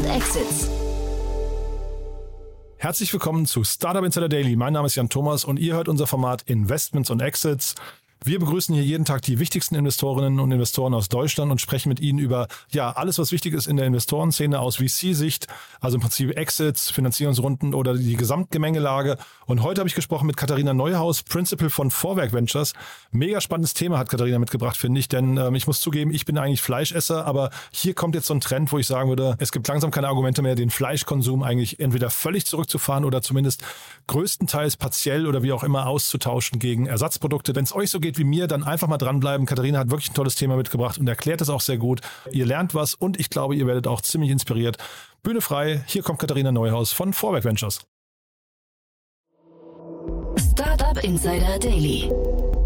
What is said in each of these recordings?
und Exits. Herzlich willkommen zu Startup Insider Daily. Mein Name ist Jan Thomas und ihr hört unser Format Investments und Exits. Wir begrüßen hier jeden Tag die wichtigsten Investorinnen und Investoren aus Deutschland und sprechen mit ihnen über ja alles, was wichtig ist in der Investorenszene aus VC-Sicht, also im Prinzip Exits, Finanzierungsrunden oder die Gesamtgemengelage. Und heute habe ich gesprochen mit Katharina Neuhaus, Principal von Vorwerk Ventures. Mega spannendes Thema hat Katharina mitgebracht, finde ich, denn ähm, ich muss zugeben, ich bin eigentlich Fleischesser, aber hier kommt jetzt so ein Trend, wo ich sagen würde, es gibt langsam keine Argumente mehr, den Fleischkonsum eigentlich entweder völlig zurückzufahren oder zumindest größtenteils partiell oder wie auch immer auszutauschen gegen Ersatzprodukte. Wenn es euch so geht, geht wie mir, dann einfach mal dranbleiben. Katharina hat wirklich ein tolles Thema mitgebracht und erklärt es auch sehr gut. Ihr lernt was und ich glaube, ihr werdet auch ziemlich inspiriert. Bühne frei, hier kommt Katharina Neuhaus von Vorwerk Ventures. Startup Insider Daily.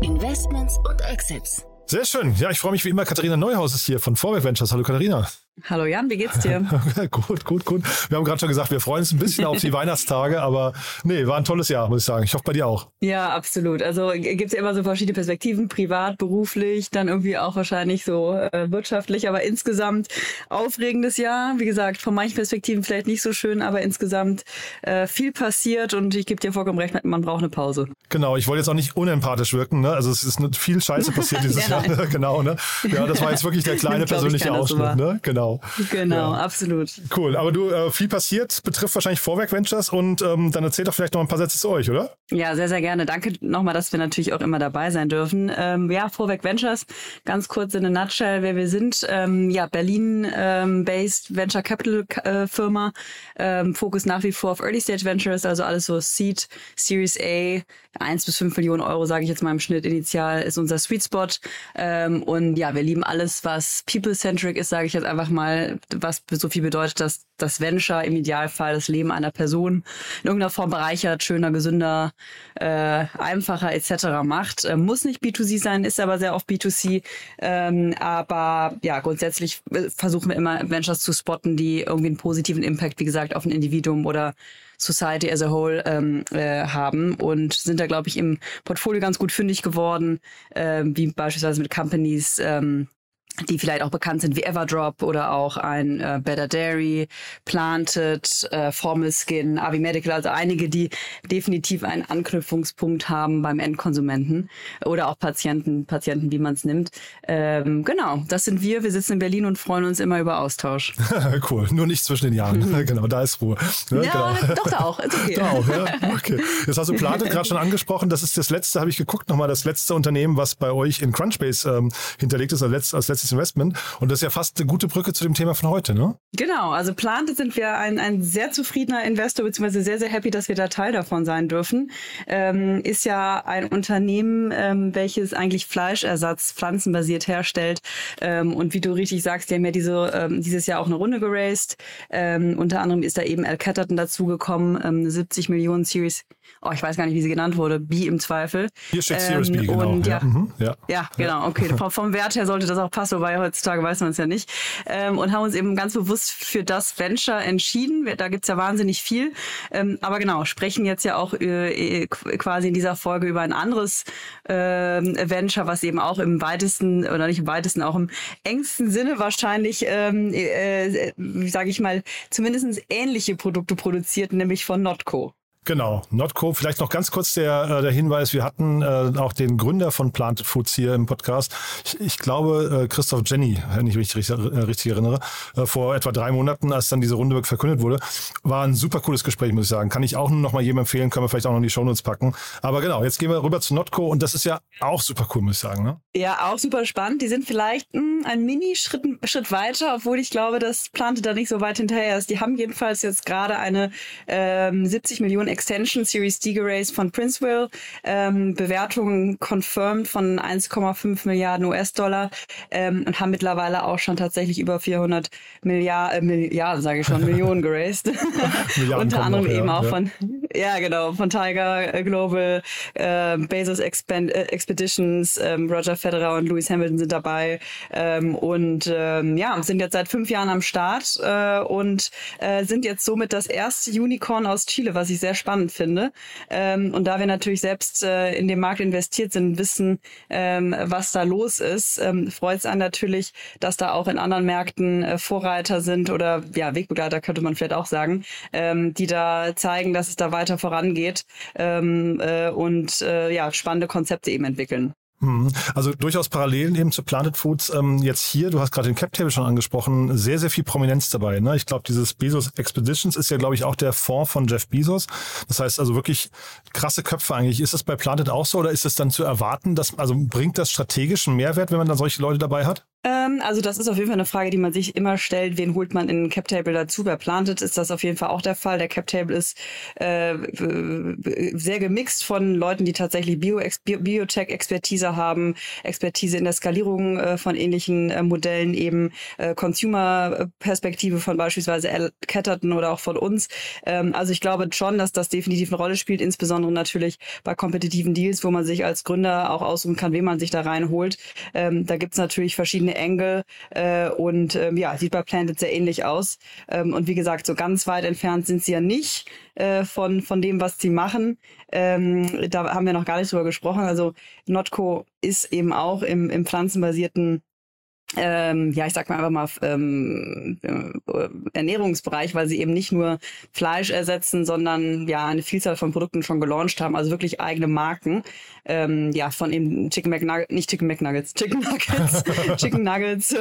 Investments und Exits. Sehr schön. Ja, ich freue mich wie immer. Katharina Neuhaus ist hier von Vorwerk Ventures. Hallo Katharina. Hallo Jan, wie geht's dir? gut, gut, gut. Wir haben gerade schon gesagt, wir freuen uns ein bisschen auf die Weihnachtstage, aber nee, war ein tolles Jahr, muss ich sagen. Ich hoffe bei dir auch. Ja, absolut. Also gibt's ja immer so verschiedene Perspektiven, privat, beruflich, dann irgendwie auch wahrscheinlich so äh, wirtschaftlich, aber insgesamt aufregendes Jahr. Wie gesagt, von manchen Perspektiven vielleicht nicht so schön, aber insgesamt äh, viel passiert und ich gebe dir vollkommen recht, man braucht eine Pause. Genau, ich wollte jetzt auch nicht unempathisch wirken, ne? Also es ist viel Scheiße passiert dieses ja, Jahr. genau, ne? Ja, das war jetzt wirklich der kleine persönliche Ausschnitt, ne? Genau. Genau. Genau, ja. absolut. Cool. Aber du, äh, viel passiert, betrifft wahrscheinlich Vorwerk Ventures und ähm, dann erzähl doch vielleicht noch ein paar Sätze zu euch, oder? Ja, sehr, sehr gerne. Danke nochmal, dass wir natürlich auch immer dabei sein dürfen. Ähm, ja, Vorwerk Ventures, ganz kurz in a nutshell, wer wir sind. Ähm, ja, Berlin-based ähm, Venture Capital äh, Firma. Ähm, Fokus nach wie vor auf Early Stage Ventures, also alles so Seed, Series A, 1 bis 5 Millionen Euro, sage ich jetzt mal im Schnitt initial, ist unser Sweet Spot. Ähm, und ja, wir lieben alles, was people-centric ist, sage ich jetzt einfach mal, was so viel bedeutet, dass das Venture im Idealfall das Leben einer Person in irgendeiner Form bereichert, schöner, gesünder, äh, einfacher etc. macht. Äh, muss nicht B2C sein, ist aber sehr oft B2C. Ähm, aber ja, grundsätzlich äh, versuchen wir immer Ventures zu spotten, die irgendwie einen positiven Impact, wie gesagt, auf ein Individuum oder Society as a whole ähm, äh, haben und sind da, glaube ich, im Portfolio ganz gut fündig geworden, äh, wie beispielsweise mit Companies, ähm, die vielleicht auch bekannt sind wie Everdrop oder auch ein äh, Better Dairy, Planted, äh, Formal Skin, Avi Medical, also einige, die definitiv einen Anknüpfungspunkt haben beim Endkonsumenten oder auch Patienten, Patienten, wie man es nimmt. Ähm, genau, das sind wir. Wir sitzen in Berlin und freuen uns immer über Austausch. cool, nur nicht zwischen den Jahren. genau, da ist Ruhe. Ja, ja genau. doch da auch. Ist okay. Da auch, ja. Okay. Jetzt hast du Planted gerade schon angesprochen. Das ist das letzte, habe ich geguckt, nochmal das letzte Unternehmen, was bei euch in Crunchbase ähm, hinterlegt ist, als letztes letztes Investment. Und das ist ja fast eine gute Brücke zu dem Thema von heute, ne? Genau, also Plante sind wir ein, ein sehr zufriedener Investor, beziehungsweise sehr, sehr happy, dass wir da Teil davon sein dürfen. Ähm, ist ja ein Unternehmen, ähm, welches eigentlich Fleischersatz pflanzenbasiert herstellt. Ähm, und wie du richtig sagst, die haben ja diese, ähm, dieses Jahr auch eine Runde geraced. Ähm, unter anderem ist da eben Al Catterton dazugekommen, ähm, 70 Millionen Series oh, ich weiß gar nicht, wie sie genannt wurde, B im Zweifel. Hier steht ähm, Series B, genau. Und ja, ja. Mhm, ja. ja genau, okay. Vom, Wert her sollte das auch passen, wobei heutzutage weiß man es ja nicht. Ähm, und haben uns eben ganz bewusst für das Venture entschieden. Da gibt's ja wahnsinnig viel. Ähm, aber genau, sprechen jetzt ja auch äh, quasi in dieser Folge über ein anderes äh, Venture, was eben auch im weitesten, oder nicht im weitesten, auch im engsten Sinne wahrscheinlich, ähm, äh, äh, sage ich mal, zumindest ähnliche Produkte produziert, nämlich von Notco. Genau, Notco. Vielleicht noch ganz kurz der, äh, der Hinweis, wir hatten äh, auch den Gründer von Plant Foods hier im Podcast. Ich, ich glaube, äh, Christoph Jenny, wenn ich mich richtig, äh, richtig erinnere, äh, vor etwa drei Monaten, als dann diese Runde verkündet wurde. War ein super cooles Gespräch, muss ich sagen. Kann ich auch nur noch mal jedem empfehlen, können wir vielleicht auch noch in die Shownotes packen. Aber genau, jetzt gehen wir rüber zu Notco und das ist ja auch super cool, muss ich sagen. Ne? Ja, auch super spannend. Die sind vielleicht mh, hm, ein Mini-Schritt Schritt weiter, obwohl ich glaube, dass Plante da nicht so weit hinterher ist. Die haben jedenfalls jetzt gerade eine ähm, 70 Millionen Extension Series D geraced von Princeville. Ähm, Bewertungen confirmed von 1,5 Milliarden US-Dollar ähm, und haben mittlerweile auch schon tatsächlich über 400 Milliarden, äh, Milliarden sage ich schon, Millionen geraced. Unter anderem eben ja, auch ja. von, Ja, genau, von Tiger äh, Global, äh, Bezos Expand äh, Expeditions, ähm, Roger Federer und Lewis Hamilton sind dabei ähm, und ähm, ja, sind jetzt seit fünf Jahren am Start äh, und äh, sind jetzt somit das erste Unicorn aus Chile, was ich sehr spannend finde. Ähm, und da wir natürlich selbst äh, in den Markt investiert sind, wissen, ähm, was da los ist, ähm, freut es einen natürlich, dass da auch in anderen Märkten äh, Vorreiter sind oder ja, Wegbegleiter könnte man vielleicht auch sagen, ähm, die da zeigen, dass es da weiter vorangeht ähm, äh, und äh, ja, spannende Konzepte eben entwickeln. Mhm. Also durchaus Parallelen eben zu Planted Foods. Ähm, jetzt hier, du hast gerade den Cap Table schon angesprochen, sehr, sehr viel Prominenz dabei. Ne? Ich glaube, dieses Bezos Expeditions ist ja, glaube ich, auch der Fonds von Jeff Bezos. Das heißt also wirklich krasse Köpfe eigentlich. Ist das bei Planted auch so oder ist es dann zu erwarten, dass, also bringt das strategischen Mehrwert, wenn man da solche Leute dabei hat? Ähm, also das ist auf jeden Fall eine Frage, die man sich immer stellt. Wen holt man in Cap Table dazu? Bei Planted ist das auf jeden Fall auch der Fall. Der Cap Table ist äh, sehr gemixt von Leuten, die tatsächlich Bio Biotech-Expertise haben, Expertise in der Skalierung äh, von ähnlichen äh, Modellen, eben äh, Consumer-Perspektive von beispielsweise Al Ketterton oder auch von uns. Ähm, also ich glaube schon, dass das definitiv eine Rolle spielt, insbesondere natürlich bei kompetitiven Deals, wo man sich als Gründer auch aussuchen kann, wen man sich da reinholt. Ähm, da gibt's natürlich verschiedene Engel äh, und ähm, ja, sieht bei Planted sehr ähnlich aus. Ähm, und wie gesagt, so ganz weit entfernt sind sie ja nicht äh, von, von dem, was sie machen. Ähm, da haben wir noch gar nicht drüber gesprochen. Also Notco ist eben auch im, im pflanzenbasierten ähm, ja, ich sag mal einfach mal ähm, äh, Ernährungsbereich, weil sie eben nicht nur Fleisch ersetzen, sondern ja eine Vielzahl von Produkten schon gelauncht haben, also wirklich eigene Marken. Ähm, ja, von eben Chicken McNuggets, nicht Chicken McNuggets, Chicken Nuggets, Chicken Nuggets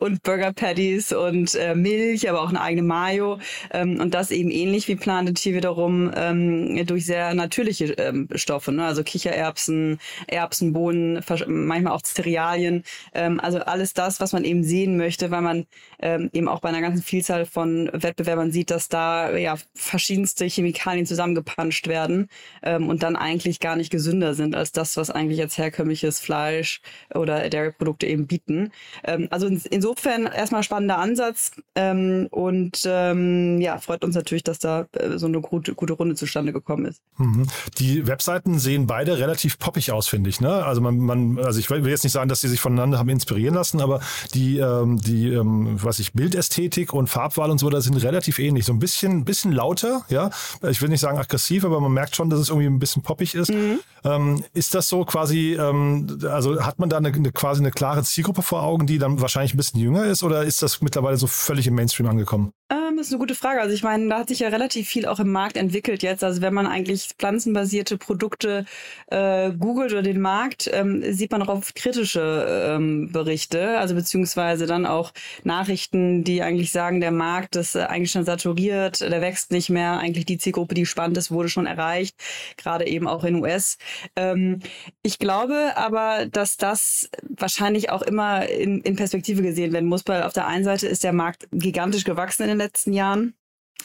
und Burger Patties und äh, Milch, aber auch eine eigene Mayo ähm, und das eben ähnlich wie Planet hier wiederum ähm, durch sehr natürliche ähm, Stoffe, ne? also Kichererbsen, Erbsenbohnen, manchmal auch Cerealien, ähm, also alles das, was man eben sehen möchte, weil man ähm, eben auch bei einer ganzen Vielzahl von Wettbewerbern sieht, dass da ja verschiedenste Chemikalien zusammengepanscht werden ähm, und dann eigentlich gar nicht gesünder sind als das, was eigentlich als herkömmliches Fleisch oder Dairy-Produkte eben bieten. Ähm, also in, insofern erstmal spannender Ansatz ähm, und ähm, ja, freut uns natürlich, dass da äh, so eine gute, gute Runde zustande gekommen ist. Mhm. Die Webseiten sehen beide relativ poppig aus, finde ich. Ne? Also man, man, also ich will jetzt nicht sagen, dass sie sich voneinander haben inspirieren lassen, aber die, ähm, die, ähm, was ich, Bildästhetik und Farbwahl und so, da sind relativ ähnlich. So ein bisschen, bisschen lauter, ja. Ich will nicht sagen aggressiv, aber man merkt schon, dass es irgendwie ein bisschen poppig ist. Mhm. Ähm, ist das so quasi, ähm, also hat man da eine, eine, quasi eine klare Zielgruppe vor Augen, die dann wahrscheinlich ein bisschen jünger ist oder ist das mittlerweile so völlig im Mainstream angekommen? Ähm, das ist eine gute Frage. Also ich meine, da hat sich ja relativ viel auch im Markt entwickelt jetzt. Also wenn man eigentlich pflanzenbasierte Produkte äh, googelt oder den Markt, ähm, sieht man auch oft kritische ähm, Berichte, also beziehungsweise dann auch Nachrichten, die eigentlich sagen, der Markt ist äh, eigentlich schon saturiert, der wächst nicht mehr. Eigentlich die Zielgruppe, die spannend ist, wurde schon erreicht, gerade eben auch in US. Ähm, ich glaube aber, dass das wahrscheinlich auch immer in, in Perspektive gesehen werden muss, weil auf der einen Seite ist der Markt gigantisch gewachsen in den letzten Jahren.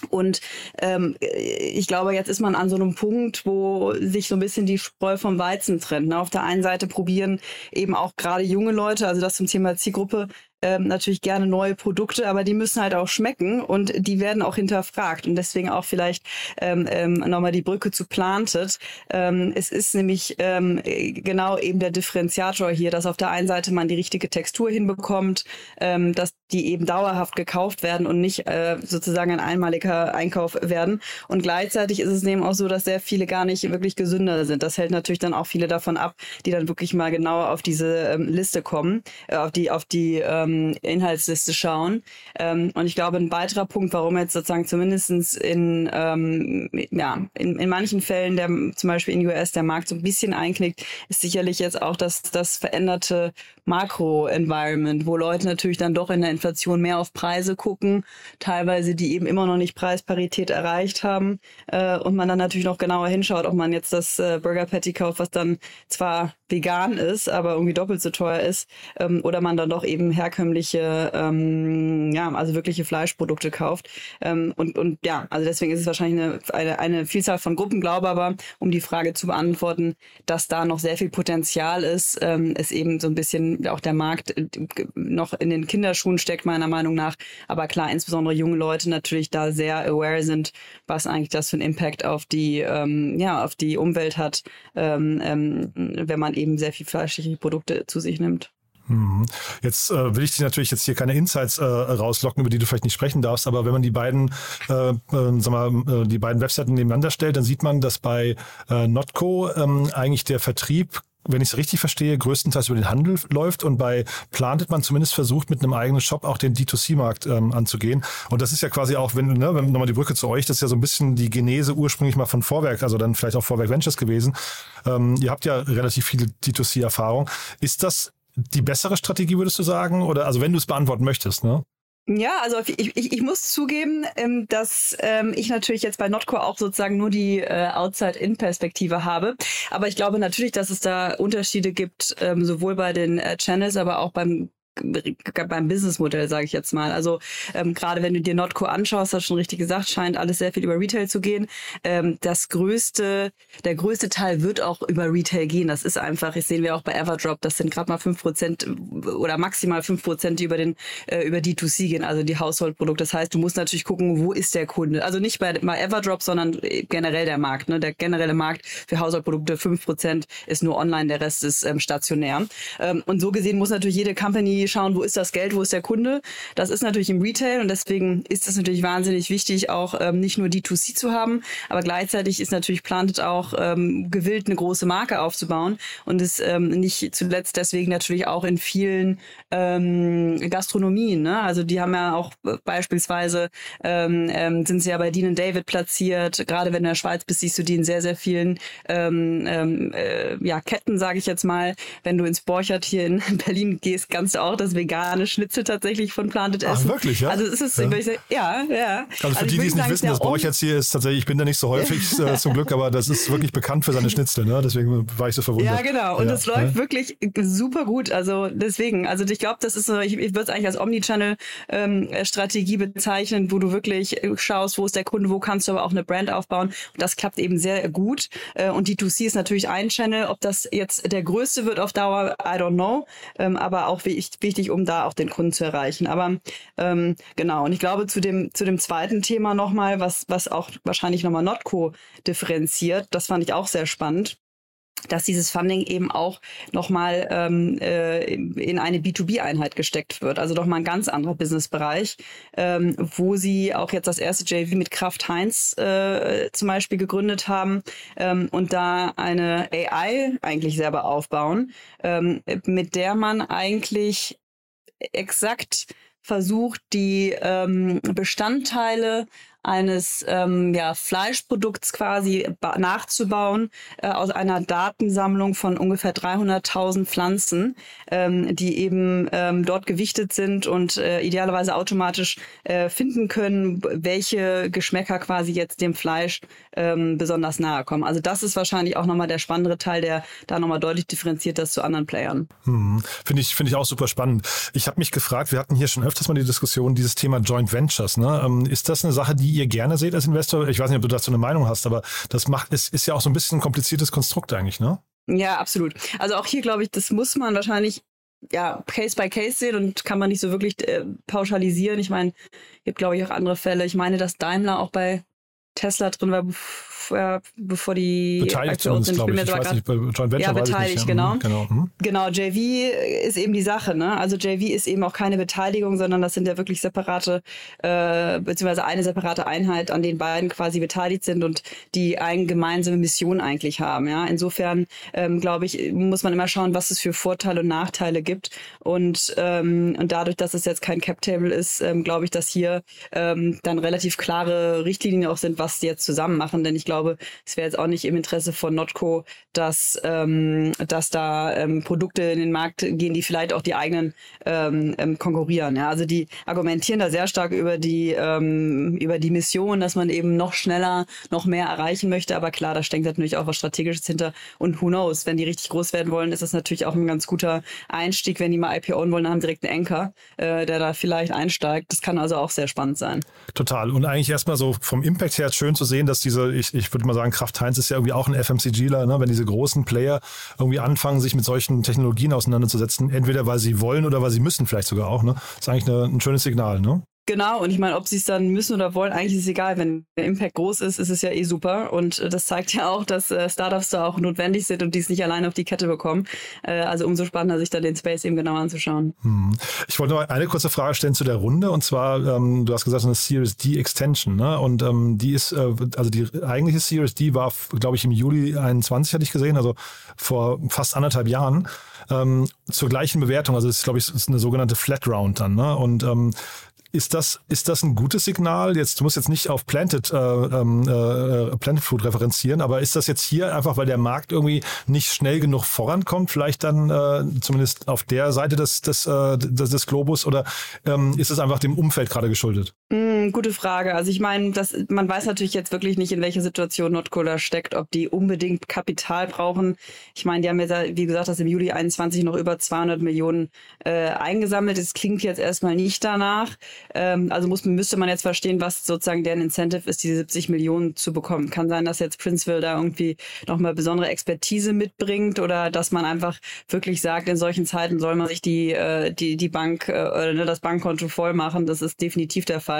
Und ähm, ich glaube, jetzt ist man an so einem Punkt, wo sich so ein bisschen die Spreu vom Weizen trennt. Ne? Auf der einen Seite probieren eben auch gerade junge Leute, also das zum Thema Zielgruppe, ähm, natürlich gerne neue Produkte, aber die müssen halt auch schmecken und die werden auch hinterfragt. Und deswegen auch vielleicht ähm, ähm, nochmal die Brücke zu Planted. Ähm, es ist nämlich ähm, genau eben der Differenziator hier, dass auf der einen Seite man die richtige Textur hinbekommt, ähm, dass die eben dauerhaft gekauft werden und nicht äh, sozusagen ein einmaliger Einkauf werden. Und gleichzeitig ist es eben auch so, dass sehr viele gar nicht wirklich gesünder sind. Das hält natürlich dann auch viele davon ab, die dann wirklich mal genauer auf diese ähm, Liste kommen, äh, auf die, auf die ähm, ähm, Inhaltsliste schauen. Ähm, und ich glaube, ein weiterer Punkt, warum jetzt sozusagen zumindestens in, ähm, ja, in, in manchen Fällen, der zum Beispiel in US der Markt so ein bisschen einknickt, ist sicherlich jetzt auch das, das veränderte Makro-Environment, wo Leute natürlich dann doch in der Inflation mehr auf Preise gucken, teilweise die eben immer noch nicht Preisparität erreicht haben äh, und man dann natürlich noch genauer hinschaut, ob man jetzt das äh, Burger Patty kauft, was dann zwar vegan ist, aber irgendwie doppelt so teuer ist, ähm, oder man dann doch eben herkömmliche, ähm, ja, also wirkliche Fleischprodukte kauft. Ähm, und, und ja, also deswegen ist es wahrscheinlich eine, eine, eine Vielzahl von Gruppen, glaube aber, um die Frage zu beantworten, dass da noch sehr viel Potenzial ist, ähm, ist eben so ein bisschen auch der Markt äh, noch in den Kinderschuhen steckt, meiner Meinung nach. Aber klar, insbesondere junge Leute natürlich da sehr aware sind, was eigentlich das für einen Impact auf die, ähm, ja, auf die Umwelt hat, ähm, ähm, wenn man eben sehr viel fleischliche Produkte zu sich nimmt. Mhm. Jetzt äh, will ich dir natürlich jetzt hier keine Insights äh, rauslocken, über die du vielleicht nicht sprechen darfst, aber wenn man die beiden, äh, äh, sag mal, äh, die beiden Webseiten nebeneinander stellt, dann sieht man, dass bei äh, Notco ähm, eigentlich der Vertrieb wenn ich es richtig verstehe, größtenteils über den Handel läuft und bei Plantet man zumindest versucht, mit einem eigenen Shop auch den D2C-Markt ähm, anzugehen. Und das ist ja quasi auch, wenn, ne, wenn nochmal die Brücke zu euch, das ist ja so ein bisschen die Genese ursprünglich mal von Vorwerk, also dann vielleicht auch Vorwerk Ventures gewesen. Ähm, ihr habt ja relativ viele D2C-Erfahrung. Ist das die bessere Strategie, würdest du sagen? Oder also wenn du es beantworten möchtest, ne? Ja, also ich, ich, ich muss zugeben, ähm, dass ähm, ich natürlich jetzt bei Notcore auch sozusagen nur die äh, Outside-In-Perspektive habe. Aber ich glaube natürlich, dass es da Unterschiede gibt, ähm, sowohl bei den äh, Channels, aber auch beim beim Businessmodell, sage ich jetzt mal. Also ähm, gerade wenn du dir Notco anschaust, hast du schon richtig gesagt, scheint alles sehr viel über Retail zu gehen. Ähm, das größte, der größte Teil wird auch über Retail gehen. Das ist einfach, das sehen wir auch bei Everdrop, das sind gerade mal fünf Prozent oder maximal fünf Prozent, die über den äh, über D2C gehen, also die Haushaltprodukte. Das heißt, du musst natürlich gucken, wo ist der Kunde. Also nicht bei, bei Everdrop, sondern generell der Markt. Ne? Der generelle Markt für Haushaltprodukte, fünf Prozent ist nur online, der Rest ist ähm, stationär. Ähm, und so gesehen muss natürlich jede Company schauen, wo ist das Geld, wo ist der Kunde. Das ist natürlich im Retail und deswegen ist es natürlich wahnsinnig wichtig, auch ähm, nicht nur D2C zu haben, aber gleichzeitig ist natürlich Plantet auch ähm, gewillt, eine große Marke aufzubauen und ist ähm, nicht zuletzt deswegen natürlich auch in vielen ähm, Gastronomien. Ne? Also die haben ja auch beispielsweise ähm, ähm, sind sie ja bei Dean David platziert. Gerade wenn du in der Schweiz bist, siehst du die in sehr, sehr vielen ähm, ähm, äh, ja, Ketten, sage ich jetzt mal. Wenn du ins Borchert hier in Berlin gehst, kannst du auch das vegane Schnitzel tatsächlich von Planted Essen. Ach, wirklich, ja? Also es ist, ja, ja. ja. Also für also die, die es nicht wissen, das Borchert hier ist tatsächlich, ich bin da nicht so häufig äh, zum Glück, aber das ist wirklich bekannt für seine Schnitzel, ne? Deswegen war ich so verwundert. Ja, genau. Und es läuft wirklich super gut. Also deswegen, also ich glaube, das ist so, ich, ich würde es eigentlich als Omnichannel-Strategie ähm, bezeichnen, wo du wirklich schaust, wo ist der Kunde, wo kannst du aber auch eine Brand aufbauen. Und das klappt eben sehr gut. Äh, und D2C ist natürlich ein Channel. Ob das jetzt der größte wird auf Dauer, I don't know. Ähm, aber auch wichtig, um da auch den Kunden zu erreichen. Aber ähm, genau, und ich glaube, zu dem, zu dem zweiten Thema nochmal, was, was auch wahrscheinlich nochmal Notco differenziert, das fand ich auch sehr spannend dass dieses Funding eben auch nochmal ähm, äh, in eine B2B-Einheit gesteckt wird. Also doch mal ein ganz anderer Businessbereich, ähm, wo sie auch jetzt das erste JV mit Kraft Heinz äh, zum Beispiel gegründet haben ähm, und da eine AI eigentlich selber aufbauen, ähm, mit der man eigentlich exakt versucht, die ähm, Bestandteile eines ähm, ja, Fleischprodukts quasi nachzubauen äh, aus einer Datensammlung von ungefähr 300.000 Pflanzen, ähm, die eben ähm, dort gewichtet sind und äh, idealerweise automatisch äh, finden können, welche Geschmäcker quasi jetzt dem Fleisch ähm, besonders nahe kommen. Also das ist wahrscheinlich auch nochmal der spannendere Teil, der da nochmal deutlich differenziert das zu anderen Playern. Hm. Finde ich, finde ich auch super spannend. Ich habe mich gefragt, wir hatten hier schon öfters mal die Diskussion, dieses Thema Joint Ventures. Ne? Ähm, ist das eine Sache, die ihr gerne seht als Investor? Ich weiß nicht, ob du dazu eine Meinung hast, aber das macht, es ist ja auch so ein bisschen ein kompliziertes Konstrukt eigentlich, ne? Ja, absolut. Also auch hier glaube ich, das muss man wahrscheinlich ja, Case by Case sehen und kann man nicht so wirklich äh, pauschalisieren. Ich meine, gibt glaube ich auch andere Fälle. Ich meine, dass Daimler auch bei Tesla drin war, äh, bevor die beteiligt sind. Ich, ich, ich weiß nicht, bei Joint Venture ja, beteiligt, nicht. genau. Mhm, genau. Mhm. Genau, JV ist eben die Sache. Ne? Also JV ist eben auch keine Beteiligung, sondern das sind ja wirklich separate, äh, beziehungsweise eine separate Einheit, an denen beiden quasi beteiligt sind und die eine gemeinsame Mission eigentlich haben. Ja? Insofern, ähm, glaube ich, muss man immer schauen, was es für Vorteile und Nachteile gibt. Und, ähm, und dadurch, dass es jetzt kein Cap-Table ist, ähm, glaube ich, dass hier ähm, dann relativ klare Richtlinien auch sind, was die jetzt zusammen machen. Denn ich glaube, es wäre jetzt auch nicht im Interesse von Notco, dass, ähm, dass da ähm, Produkte in den Markt gehen, die vielleicht auch die eigenen ähm, ähm, konkurrieren. Ja, also die argumentieren da sehr stark über die ähm, über die Mission, dass man eben noch schneller, noch mehr erreichen möchte. Aber klar, da steckt natürlich auch was Strategisches hinter. Und who knows, wenn die richtig groß werden wollen, ist das natürlich auch ein ganz guter Einstieg. Wenn die mal IPOen wollen, dann haben direkt einen Anker, äh, der da vielleicht einsteigt. Das kann also auch sehr spannend sein. Total. Und eigentlich erstmal so vom Impact her schön zu sehen, dass diese, ich, ich würde mal sagen, Kraft Heinz ist ja irgendwie auch ein FMCGler, ne? wenn diese großen Player irgendwie anfangen, sich mit solchen Technologien auseinanderzusetzen, entweder weil sie wollen oder weil sie müssen vielleicht sogar auch. Ne? Das ist eigentlich eine, ein schönes Signal. Ne? Genau, und ich meine, ob sie es dann müssen oder wollen, eigentlich ist es egal. Wenn der Impact groß ist, ist es ja eh super. Und äh, das zeigt ja auch, dass äh, Startups da auch notwendig sind und die es nicht alleine auf die Kette bekommen. Äh, also umso spannender, sich da den Space eben genau anzuschauen. Hm. Ich wollte noch eine kurze Frage stellen zu der Runde. Und zwar, ähm, du hast gesagt, eine Series D Extension. Ne? Und ähm, die ist, äh, also die eigentliche Series D war, glaube ich, im Juli 21, hatte ich gesehen, also vor fast anderthalb Jahren. Ähm, zur gleichen Bewertung. Also das ist, glaube ich, ist eine sogenannte Flat Round dann. Ne? Und ähm, ist das, ist das ein gutes Signal? Jetzt, du musst jetzt nicht auf Planted, äh, ähm, äh, Planted Food referenzieren, aber ist das jetzt hier einfach, weil der Markt irgendwie nicht schnell genug vorankommt, vielleicht dann äh, zumindest auf der Seite des, des, äh, des, des Globus oder ähm, ist es einfach dem Umfeld gerade geschuldet? Mm, gute Frage. Also ich meine, das, man weiß natürlich jetzt wirklich nicht, in welcher Situation Nordkorea steckt, ob die unbedingt Kapital brauchen. Ich meine, die haben jetzt, wie gesagt, das im Juli 21 noch über 200 Millionen äh, eingesammelt. Es klingt jetzt erstmal nicht danach. Ähm, also muss, müsste man jetzt verstehen, was sozusagen deren Incentive ist, diese 70 Millionen zu bekommen. Kann sein, dass jetzt Princeville da irgendwie nochmal besondere Expertise mitbringt oder dass man einfach wirklich sagt, in solchen Zeiten soll man sich die, äh, die, die Bank äh, oder ne, das Bankkonto voll machen. Das ist definitiv der Fall.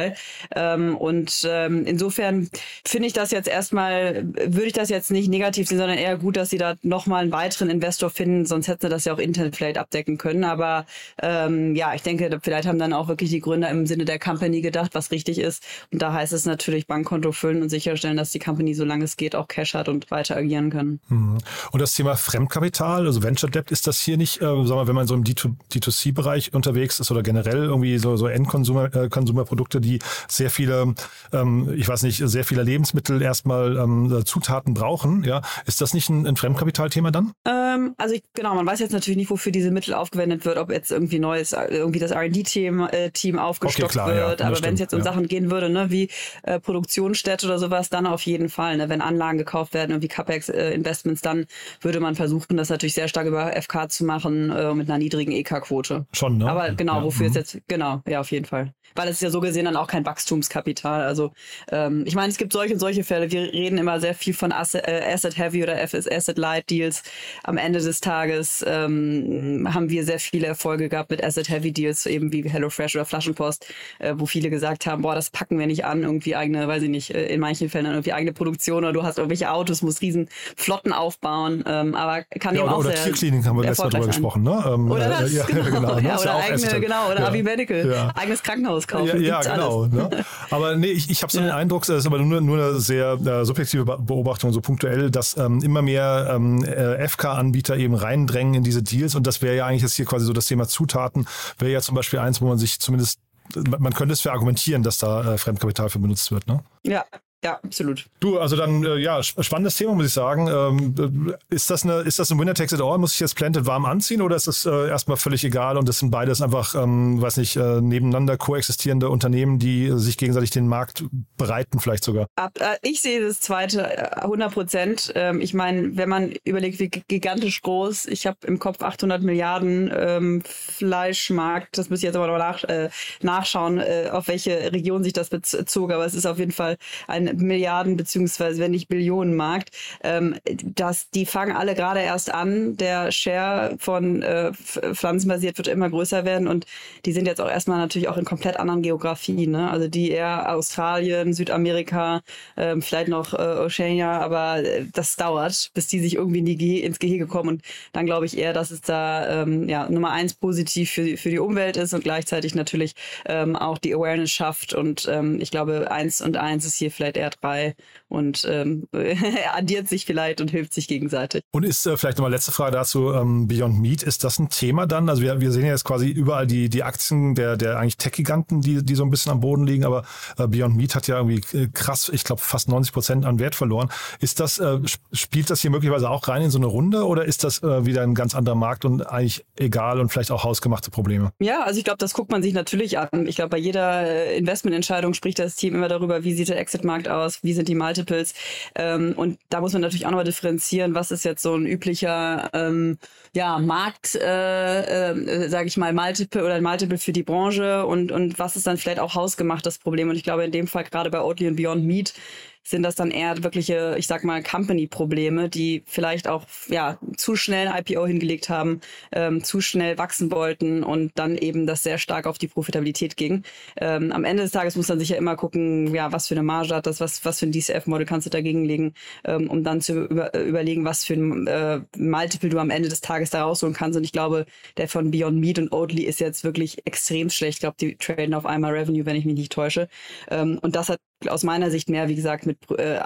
Ähm, und ähm, insofern finde ich das jetzt erstmal, würde ich das jetzt nicht negativ sehen, sondern eher gut, dass sie da nochmal einen weiteren Investor finden, sonst hätten sie das ja auch intern vielleicht abdecken können. Aber ähm, ja, ich denke, vielleicht haben dann auch wirklich die Gründer im Sinne der Company gedacht, was richtig ist. Und da heißt es natürlich Bankkonto füllen und sicherstellen, dass die Company, solange es geht, auch Cash hat und weiter agieren kann. Mhm. Und das Thema Fremdkapital, also Venture Debt, ist das hier nicht, äh, sagen wir, wenn man so im D2C-Bereich unterwegs ist oder generell irgendwie so, so Endkonsumerprodukte, äh, die sehr viele, ähm, ich weiß nicht, sehr viele Lebensmittel erstmal ähm, Zutaten brauchen, ja, ist das nicht ein, ein Fremdkapitalthema dann? Ähm, also ich, genau, man weiß jetzt natürlich nicht, wofür diese Mittel aufgewendet wird, ob jetzt irgendwie neues, irgendwie das R&D-Team äh, Team aufgestockt okay, klar, wird. Ja, Aber wenn es jetzt um ja. Sachen gehen würde, ne, wie äh, Produktionsstätte oder sowas, dann auf jeden Fall. Ne? Wenn Anlagen gekauft werden, irgendwie CapEx-Investments, äh, dann würde man versuchen, das natürlich sehr stark über FK zu machen, äh, mit einer niedrigen EK-Quote. Schon, ne? Aber genau, ja, wofür mhm. ist jetzt, genau, ja, auf jeden Fall. Weil es ist ja so gesehen dann auch kein Wachstumskapital. Also ähm, ich meine, es gibt solche und solche Fälle. Wir reden immer sehr viel von Asset, äh, Asset Heavy oder Asset Light Deals. Am Ende des Tages ähm, haben wir sehr viele Erfolge gehabt mit Asset Heavy Deals, eben wie HelloFresh oder Flaschenpost, äh, wo viele gesagt haben, boah, das packen wir nicht an, irgendwie eigene, weiß ich nicht, äh, in manchen Fällen irgendwie eigene Produktion oder du hast irgendwelche Autos, musst riesen Flotten aufbauen. Ähm, aber kann ja, eben auch oder sehr Tierklinik haben wir letztes Mal drüber gesprochen, ne? Ähm, oder das, äh, ja, genau. genau ne? ja, oder eigene, genau, oder ja. Avi Medical, ja. eigenes Krankenhaus kaufen. Ja, ja genau. Ne? Aber nee, ich, ich habe so den Eindruck, das ist aber nur, nur eine sehr äh, subjektive Beobachtung, so punktuell, dass ähm, immer mehr ähm, äh, FK-Anbieter eben reindrängen in diese Deals und das wäre ja eigentlich jetzt hier quasi so das Thema Zutaten, wäre ja zum Beispiel eins, wo man sich zumindest man könnte es für argumentieren, dass da äh, Fremdkapital für benutzt wird, ne? Ja, ja, absolut. Du, also dann, äh, ja, spannendes Thema, muss ich sagen. Ähm, ist das eine, ist das ein Winner takes it all? Muss ich jetzt Planted warm anziehen oder ist das äh, erstmal völlig egal und das sind beides einfach, ähm, weiß nicht, äh, nebeneinander koexistierende Unternehmen, die sich gegenseitig den Markt bereiten, vielleicht sogar? Ab, äh, ich sehe das zweite 100 äh, Prozent. Ähm, ich meine, wenn man überlegt, wie gigantisch groß, ich habe im Kopf 800 Milliarden ähm, Fleischmarkt, das müsste ich jetzt aber noch nach, äh, nachschauen, auf welche Region sich das bezog, aber es ist auf jeden Fall ein Milliarden beziehungsweise wenn nicht Billionen Markt, ähm, dass die fangen alle gerade erst an. Der Share von äh, pflanzenbasiert wird immer größer werden und die sind jetzt auch erstmal natürlich auch in komplett anderen Geografien. Ne? Also die eher Australien, Südamerika, ähm, vielleicht noch äh, Oceania, aber äh, das dauert, bis die sich irgendwie in die Ge ins Gehege kommen und dann glaube ich eher, dass es da ähm, ja Nummer eins positiv für, für die Umwelt ist und gleichzeitig natürlich ähm, auch die Awareness schafft und ähm, ich glaube eins und eins ist hier vielleicht eher drei. Und ähm, addiert sich vielleicht und hilft sich gegenseitig. Und ist äh, vielleicht nochmal letzte Frage dazu, ähm, Beyond Meat, ist das ein Thema dann? Also wir, wir sehen ja jetzt quasi überall die, die Aktien der, der eigentlich Tech-Giganten, die, die so ein bisschen am Boden liegen, aber äh, Beyond Meat hat ja irgendwie äh, krass, ich glaube fast 90 Prozent an Wert verloren. Ist das, äh, spielt das hier möglicherweise auch rein in so eine Runde oder ist das äh, wieder ein ganz anderer Markt und eigentlich egal und vielleicht auch hausgemachte Probleme? Ja, also ich glaube, das guckt man sich natürlich an. Ich glaube, bei jeder äh, Investmententscheidung spricht das Team immer darüber, wie sieht der Exit-Markt aus, wie sind die Multiples. Ähm, und da muss man natürlich auch nochmal differenzieren, was ist jetzt so ein üblicher ähm, ja, Markt, äh, äh, sage ich mal, Multiple oder Multiple für die Branche und, und was ist dann vielleicht auch hausgemachtes Problem. Und ich glaube, in dem Fall gerade bei Oatly und Beyond Meat sind das dann eher wirkliche, ich sag mal, Company-Probleme, die vielleicht auch ja zu schnell ein IPO hingelegt haben, ähm, zu schnell wachsen wollten und dann eben das sehr stark auf die Profitabilität ging. Ähm, am Ende des Tages muss man sich ja immer gucken, ja, was für eine Marge hat das, was, was für ein DCF-Model kannst du dagegen legen, ähm, um dann zu über, äh, überlegen, was für ein äh, Multiple du am Ende des Tages da rausholen kannst. Und ich glaube, der von Beyond Meat und Oatly ist jetzt wirklich extrem schlecht. Ich glaube, die traden auf einmal Revenue, wenn ich mich nicht täusche. Ähm, und das hat aus meiner Sicht mehr, wie gesagt, mit äh,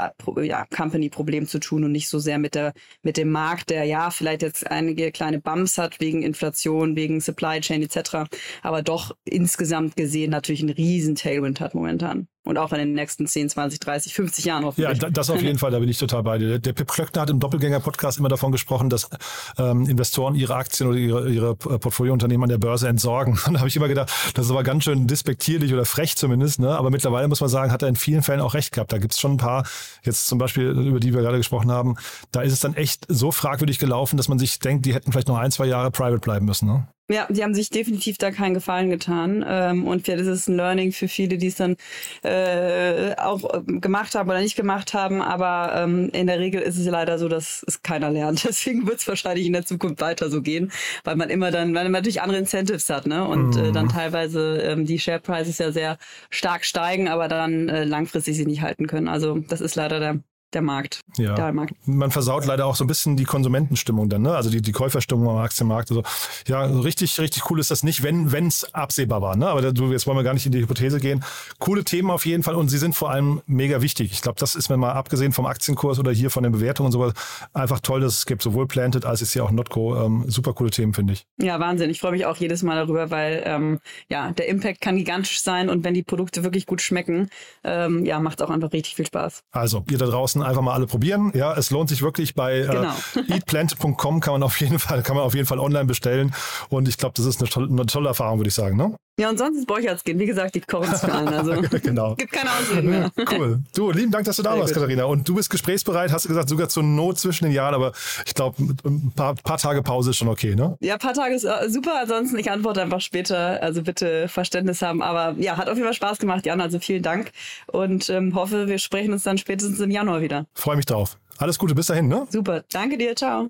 ja, Company-Problem zu tun und nicht so sehr mit der mit dem Markt, der ja vielleicht jetzt einige kleine Bumps hat wegen Inflation, wegen Supply Chain etc., aber doch insgesamt gesehen natürlich einen riesen Tailwind hat momentan. Und auch in den nächsten 10, 20, 30, 50 Jahren hoffentlich. Ja, das auf jeden Fall, da bin ich total bei dir. Der Pip Klöckner hat im Doppelgänger-Podcast immer davon gesprochen, dass ähm, Investoren ihre Aktien oder ihre, ihre äh, Portfoliounternehmen an der Börse entsorgen. Und da habe ich immer gedacht, das ist aber ganz schön despektierlich oder frech zumindest. Ne? Aber mittlerweile muss man sagen, hat er in vielen Fällen auch recht gehabt. Da gibt es schon ein paar, jetzt zum Beispiel, über die wir gerade gesprochen haben, da ist es dann echt so fragwürdig gelaufen, dass man sich denkt, die hätten vielleicht noch ein, zwei Jahre private bleiben müssen. Ne? Ja, die haben sich definitiv da keinen Gefallen getan. Ähm, und vielleicht ist es ein Learning für viele, die es dann äh, auch ähm, gemacht haben oder nicht gemacht haben. Aber ähm, in der Regel ist es leider so, dass es keiner lernt. Deswegen wird es wahrscheinlich in der Zukunft weiter so gehen, weil man immer dann, weil man natürlich andere Incentives hat, ne? Und äh, dann mhm. teilweise ähm, die Share Prices ja sehr stark steigen, aber dann äh, langfristig sie nicht halten können. Also das ist leider der der Markt. Ja. Der Markt. Man versaut leider auch so ein bisschen die Konsumentenstimmung dann, ne? Also die, die Käuferstimmung am Aktienmarkt. Also ja, richtig, richtig cool ist das nicht, wenn es absehbar war. Ne? Aber jetzt wollen wir gar nicht in die Hypothese gehen. Coole Themen auf jeden Fall und sie sind vor allem mega wichtig. Ich glaube, das ist mir mal abgesehen vom Aktienkurs oder hier von den Bewertungen und sowas einfach toll, dass es gibt sowohl Planted als jetzt hier auch Notco. Ähm, super coole Themen, finde ich. Ja, Wahnsinn. Ich freue mich auch jedes Mal darüber, weil ähm, ja, der Impact kann gigantisch sein und wenn die Produkte wirklich gut schmecken, ähm, ja, macht es auch einfach richtig viel Spaß. Also, ihr da draußen einfach mal alle probieren. Ja, es lohnt sich wirklich bei äh, genau. äh, eatplanted.com kann man auf jeden Fall, kann man auf jeden Fall online bestellen. Und ich glaube, das ist eine tolle, eine tolle Erfahrung, würde ich sagen. Ne? Ja, und sonst ist Borchards gehen. Wie gesagt, die kochen es für einen. Also genau. gibt keine Ausreden mehr. Cool. Du, lieben Dank, dass du da Sehr warst, gut. Katharina. Und du bist gesprächsbereit, hast du gesagt, sogar zur Not zwischen den Jahren, aber ich glaube, ein paar, paar, Tage Pause ist schon okay, ne? Ja, ein paar Tage ist äh, super. Ansonsten, ich antworte einfach später. Also bitte Verständnis haben. Aber ja, hat auf jeden Fall Spaß gemacht, Jan. Also vielen Dank. Und ähm, hoffe, wir sprechen uns dann spätestens im Januar wieder. Freue mich drauf. Alles Gute, bis dahin, ne? Super. Danke dir. Ciao.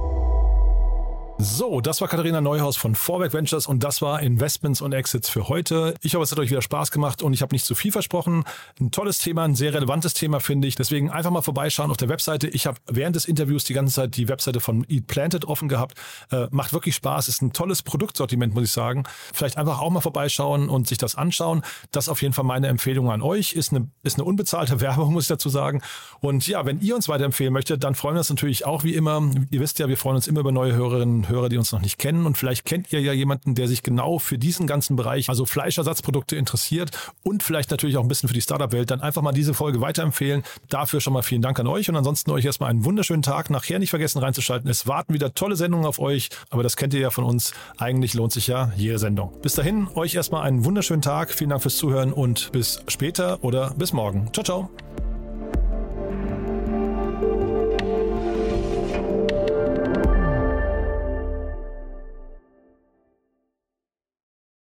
So, das war Katharina Neuhaus von Vorwerk Ventures und das war Investments und Exits für heute. Ich hoffe, es hat euch wieder Spaß gemacht und ich habe nicht zu viel versprochen. Ein tolles Thema, ein sehr relevantes Thema, finde ich. Deswegen einfach mal vorbeischauen auf der Webseite. Ich habe während des Interviews die ganze Zeit die Webseite von Eat Planted offen gehabt. Äh, macht wirklich Spaß, ist ein tolles Produktsortiment, muss ich sagen. Vielleicht einfach auch mal vorbeischauen und sich das anschauen. Das ist auf jeden Fall meine Empfehlung an euch. Ist eine, ist eine unbezahlte Werbung, muss ich dazu sagen. Und ja, wenn ihr uns weiterempfehlen möchtet, dann freuen wir uns natürlich auch wie immer. Ihr wisst ja, wir freuen uns immer über neue Hörerinnen Hörer, die uns noch nicht kennen. Und vielleicht kennt ihr ja jemanden, der sich genau für diesen ganzen Bereich, also Fleischersatzprodukte interessiert und vielleicht natürlich auch ein bisschen für die Startup-Welt, dann einfach mal diese Folge weiterempfehlen. Dafür schon mal vielen Dank an euch und ansonsten euch erstmal einen wunderschönen Tag. Nachher nicht vergessen reinzuschalten. Es warten wieder tolle Sendungen auf euch, aber das kennt ihr ja von uns. Eigentlich lohnt sich ja jede Sendung. Bis dahin, euch erstmal einen wunderschönen Tag. Vielen Dank fürs Zuhören und bis später oder bis morgen. Ciao, ciao.